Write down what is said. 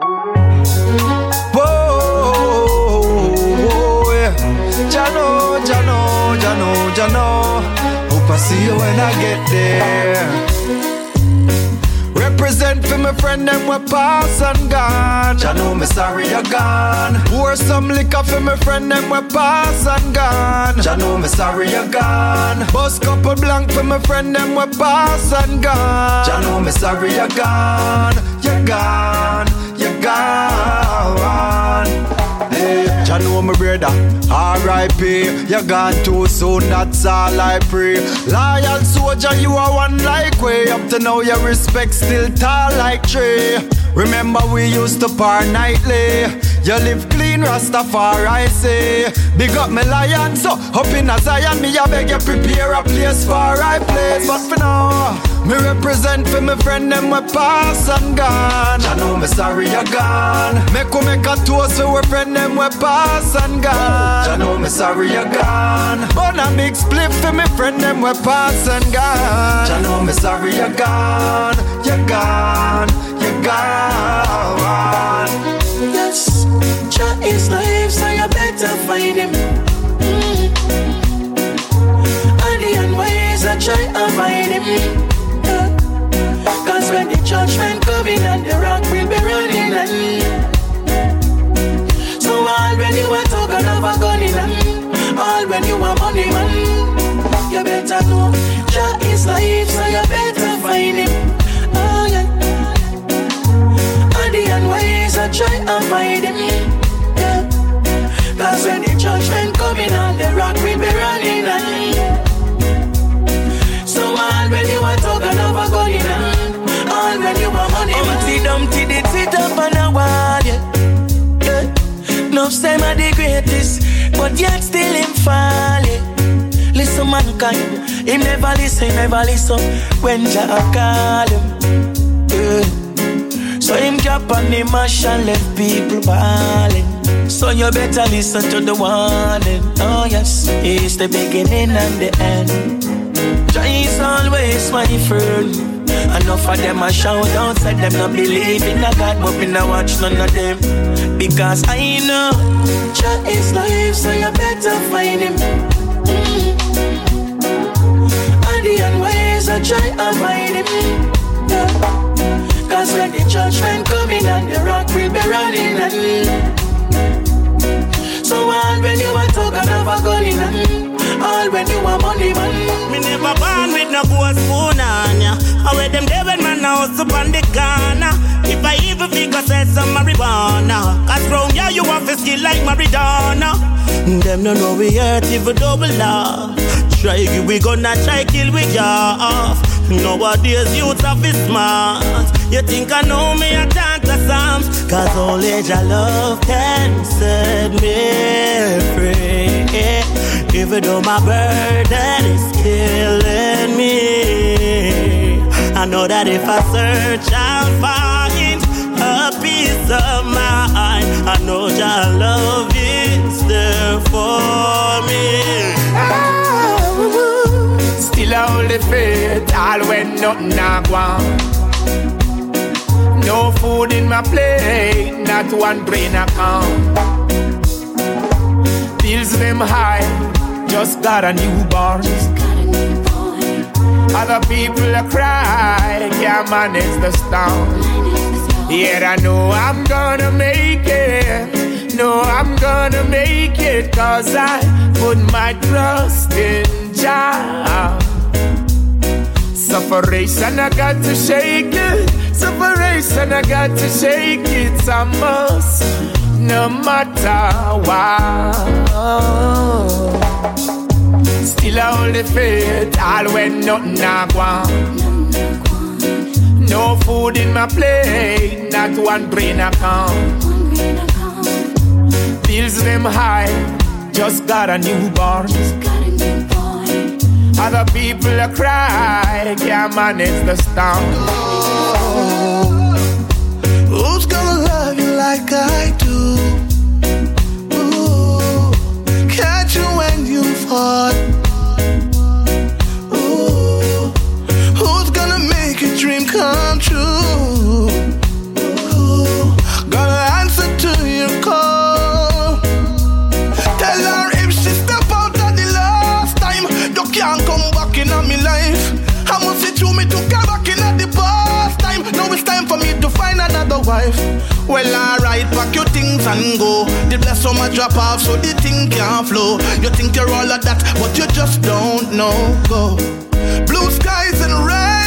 Whoa, yeah. Jano, Jano, Jano, Jano. Hope I see you when I get there. Represent for my friend them we pass and gone. Jah know me sorry you gone. Pour some liquor for my friend them we pass and gone. Jah know me sorry you gone. Bust couple blank for my friend them we pass and gone. Jah know me sorry you gone. You gone. You gone. Hey, Jah know my brother, R.I.P. You're gone too soon, that's all I pray. Loyal soldier, you are one like way. Up to now, your respect still tall like tree. Remember we used to par nightly. You live clean, Rastafari say. Big up my lion, so up in a Zion, me I beg you prepare a place for right place. But for now. Me represent for my friend them we pass and gone. I know me sorry you gone. Make we make a toast for we friend them we pass and gone. I know me sorry you gone. But a big split for me friend them we pass and gone. I know me sorry you gone. You gone. You gone. Yes, Jah is life, so you better find him. When you are talking of a gun in All when you are money man You better know. Jah is life so you better find him. Oh yeah. And the unwise I try and find him. Yeah. Cause when the judgment coming and the rock will be running and So all when you are talking of a gun in all when you want money. Humpty Dumpty No say I'm the greatest, but yet still him falling. Listen, mankind, him never listen, never listen when Jah call him. Yeah. So him drop on the mash and left people balling. So you better listen to the warning. Oh yes, it's the beginning and the end. Jah is always my friend. Enough of them a shout out, said them not believe in a God, but me not watch none of them. Because I know Jah is life, so you better find him. Mm. And the unwise I try avoid him. Cause when the judgment coming and the rock will be running and So all when you are talking of a gun in all when you want money, man. Me never born with no gold spoon on ya. How where them there when man house up on the corner. If I even figure say some marijuana. Cause round ya you want to skill like Maradona. Them no know we hurt if we double law. Try you, we gonna try kill we ya off. Nowadays youths are be smart. You think I know me, I the Psalms. Cause only your love can set me free. Even though my burden is killing me, I know that if I search, I'll find a peace of mind. I know your love is there for me. Still I hold the faith, all when nothing I want. No food in my plate, not one brain account. Bills them high, just got a newborn. Other people are cry, can't manage the storm. Yet I know I'm gonna make it. No, I'm gonna make it, cause I put my trust in Jah. Sufferation, I got to shake it. Sufferation, I got to shake it. A must, no matter what. Still I hold the faith, all when nothing I want. No food in my plate, not one brain account. Bills them high, just got a newborn. Other people cry, can't manage the storm. Who's life. Well, alright, pack your things and go. The bless much drop off, so the thing can't flow. You think you're all of that, but you just don't know. Go. Blue skies and rainbow.